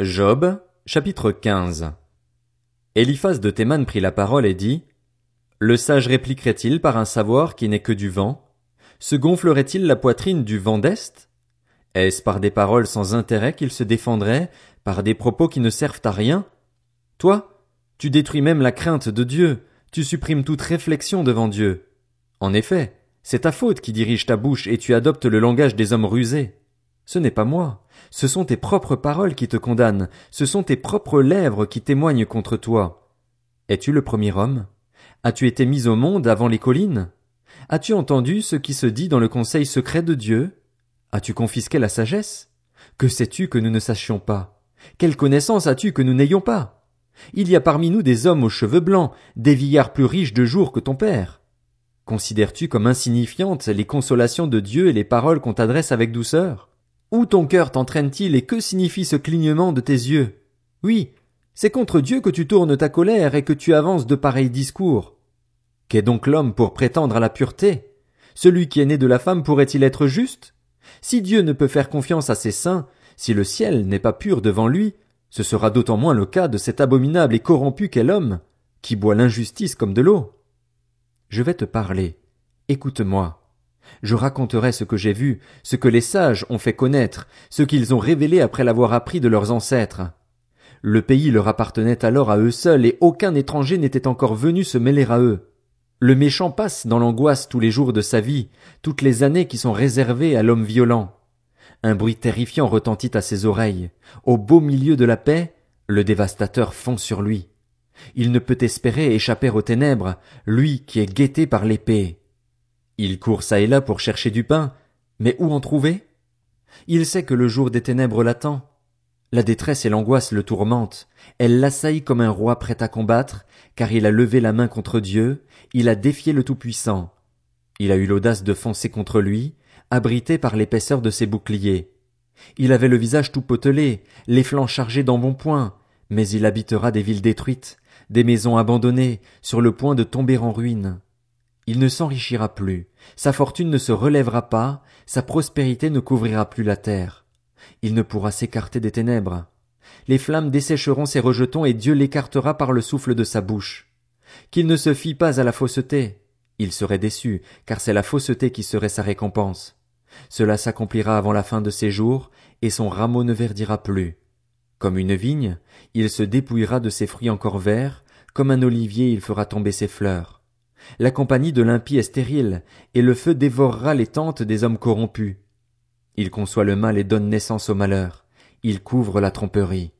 Job, chapitre 15 Eliphaz de Théman prit la parole et dit, Le sage répliquerait-il par un savoir qui n'est que du vent? Se gonflerait-il la poitrine du vent d'Est? Est-ce par des paroles sans intérêt qu'il se défendrait, par des propos qui ne servent à rien? Toi, tu détruis même la crainte de Dieu, tu supprimes toute réflexion devant Dieu. En effet, c'est ta faute qui dirige ta bouche et tu adoptes le langage des hommes rusés. Ce n'est pas moi, ce sont tes propres paroles qui te condamnent, ce sont tes propres lèvres qui témoignent contre toi. Es-tu le premier homme? As-tu été mis au monde avant les collines? As-tu entendu ce qui se dit dans le conseil secret de Dieu? As-tu confisqué la sagesse? Que sais-tu que nous ne sachions pas? Quelle connaissance as-tu que nous n'ayons pas? Il y a parmi nous des hommes aux cheveux blancs, des vieillards plus riches de jours que ton père. Considères-tu comme insignifiantes les consolations de Dieu et les paroles qu'on t'adresse avec douceur? Où ton cœur t'entraîne-t-il et que signifie ce clignement de tes yeux? Oui, c'est contre Dieu que tu tournes ta colère et que tu avances de pareils discours. Qu'est donc l'homme pour prétendre à la pureté? Celui qui est né de la femme pourrait-il être juste? Si Dieu ne peut faire confiance à ses saints, si le ciel n'est pas pur devant lui, ce sera d'autant moins le cas de cet abominable et corrompu qu'est l'homme, qui boit l'injustice comme de l'eau. Je vais te parler. Écoute-moi. Je raconterai ce que j'ai vu, ce que les sages ont fait connaître, ce qu'ils ont révélé après l'avoir appris de leurs ancêtres. Le pays leur appartenait alors à eux seuls et aucun étranger n'était encore venu se mêler à eux. Le méchant passe dans l'angoisse tous les jours de sa vie, toutes les années qui sont réservées à l'homme violent. Un bruit terrifiant retentit à ses oreilles. Au beau milieu de la paix, le dévastateur fond sur lui. Il ne peut espérer échapper aux ténèbres, lui qui est guetté par l'épée. Il court çà et là pour chercher du pain, mais où en trouver? Il sait que le jour des ténèbres l'attend. La détresse et l'angoisse le tourmentent. Elle l'assaillent comme un roi prêt à combattre, car il a levé la main contre Dieu, il a défié le Tout-Puissant. Il a eu l'audace de foncer contre lui, abrité par l'épaisseur de ses boucliers. Il avait le visage tout potelé, les flancs chargés d'embonpoint, mais il habitera des villes détruites, des maisons abandonnées, sur le point de tomber en ruine. Il ne s'enrichira plus, sa fortune ne se relèvera pas, sa prospérité ne couvrira plus la terre. Il ne pourra s'écarter des ténèbres. Les flammes dessécheront ses rejetons et Dieu l'écartera par le souffle de sa bouche. Qu'il ne se fie pas à la fausseté. Il serait déçu, car c'est la fausseté qui serait sa récompense. Cela s'accomplira avant la fin de ses jours, et son rameau ne verdira plus. Comme une vigne, il se dépouillera de ses fruits encore verts, comme un olivier il fera tomber ses fleurs. La compagnie de l'impie est stérile, et le feu dévorera les tentes des hommes corrompus. Il conçoit le mal et donne naissance au malheur. Il couvre la tromperie.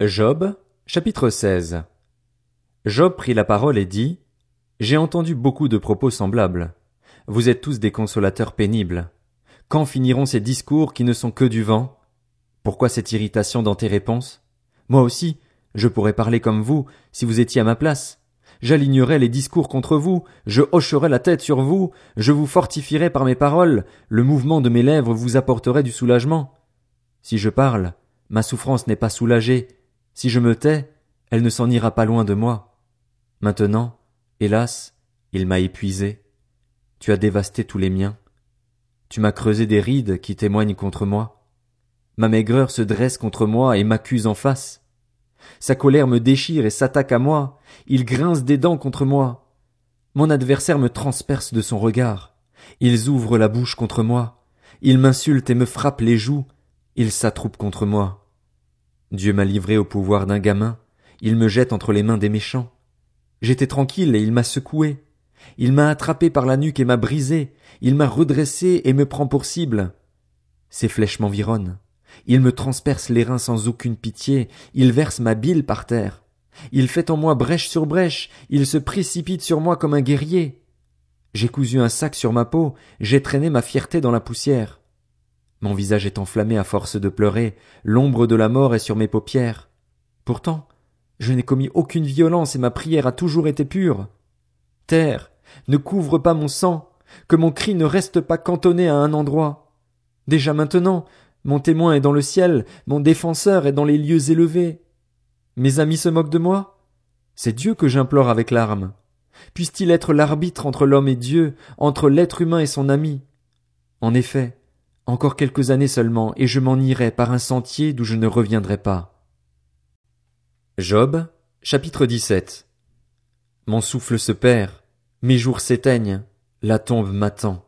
Job, chapitre 16. Job prit la parole et dit, J'ai entendu beaucoup de propos semblables. Vous êtes tous des consolateurs pénibles. Quand finiront ces discours qui ne sont que du vent? Pourquoi cette irritation dans tes réponses? Moi aussi, je pourrais parler comme vous, si vous étiez à ma place j'alignerai les discours contre vous, je hocherai la tête sur vous, je vous fortifierai par mes paroles, le mouvement de mes lèvres vous apporterait du soulagement. Si je parle, ma souffrance n'est pas soulagée, si je me tais, elle ne s'en ira pas loin de moi. Maintenant, hélas, il m'a épuisé. Tu as dévasté tous les miens. Tu m'as creusé des rides qui témoignent contre moi. Ma maigreur se dresse contre moi et m'accuse en face. Sa colère me déchire et s'attaque à moi. Il grince des dents contre moi. Mon adversaire me transperce de son regard. Ils ouvrent la bouche contre moi. Ils m'insultent et me frappent les joues. Ils s'attroupent contre moi. Dieu m'a livré au pouvoir d'un gamin. Il me jette entre les mains des méchants. J'étais tranquille et il m'a secoué. Il m'a attrapé par la nuque et m'a brisé. Il m'a redressé et me prend pour cible. Ses flèches m'environnent. Il me transperce les reins sans aucune pitié, il verse ma bile par terre. Il fait en moi brèche sur brèche, il se précipite sur moi comme un guerrier. J'ai cousu un sac sur ma peau, j'ai traîné ma fierté dans la poussière. Mon visage est enflammé à force de pleurer, l'ombre de la mort est sur mes paupières. Pourtant, je n'ai commis aucune violence et ma prière a toujours été pure. Terre, ne couvre pas mon sang, que mon cri ne reste pas cantonné à un endroit. Déjà maintenant, mon témoin est dans le ciel, mon défenseur est dans les lieux élevés. Mes amis se moquent de moi? C'est Dieu que j'implore avec larmes. Puisse-t-il être l'arbitre entre l'homme et Dieu, entre l'être humain et son ami? En effet, Encore quelques années seulement, et je m'en irai par un sentier d'où je ne reviendrai pas. Job, chapitre 17. Mon souffle se perd, mes jours s'éteignent, la tombe m'attend.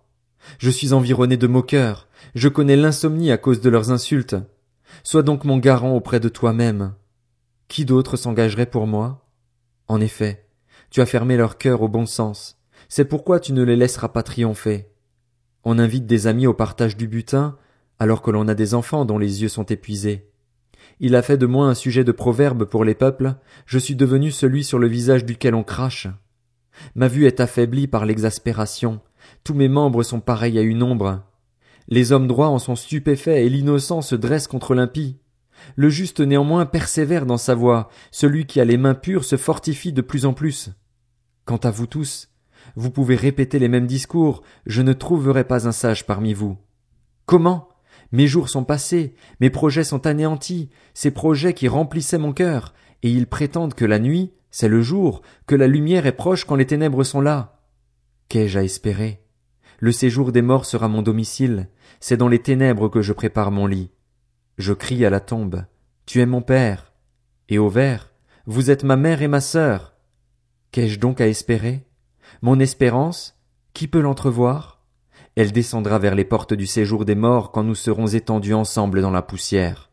Je suis environné de moqueurs, je connais l'insomnie à cause de leurs insultes. Sois donc mon garant auprès de toi-même. Qui d'autre s'engagerait pour moi? En effet, tu as fermé leur cœur au bon sens. C'est pourquoi tu ne les laisseras pas triompher. On invite des amis au partage du butin, alors que l'on a des enfants dont les yeux sont épuisés. Il a fait de moi un sujet de proverbe pour les peuples, je suis devenu celui sur le visage duquel on crache. Ma vue est affaiblie par l'exaspération, tous mes membres sont pareils à une ombre. Les hommes droits en sont stupéfaits et l'innocent se dresse contre l'impie. Le juste néanmoins persévère dans sa voie, celui qui a les mains pures se fortifie de plus en plus. Quant à vous tous, vous pouvez répéter les mêmes discours, je ne trouverai pas un sage parmi vous. Comment? Mes jours sont passés, mes projets sont anéantis, ces projets qui remplissaient mon cœur, et ils prétendent que la nuit, c'est le jour, que la lumière est proche quand les ténèbres sont là. Qu'ai-je à espérer? Le séjour des morts sera mon domicile, c'est dans les ténèbres que je prépare mon lit. Je crie à la tombe. Tu es mon père. Et au ver, vous êtes ma mère et ma sœur. Qu'ai-je donc à espérer? Mon espérance, qui peut l'entrevoir? Elle descendra vers les portes du séjour des morts quand nous serons étendus ensemble dans la poussière.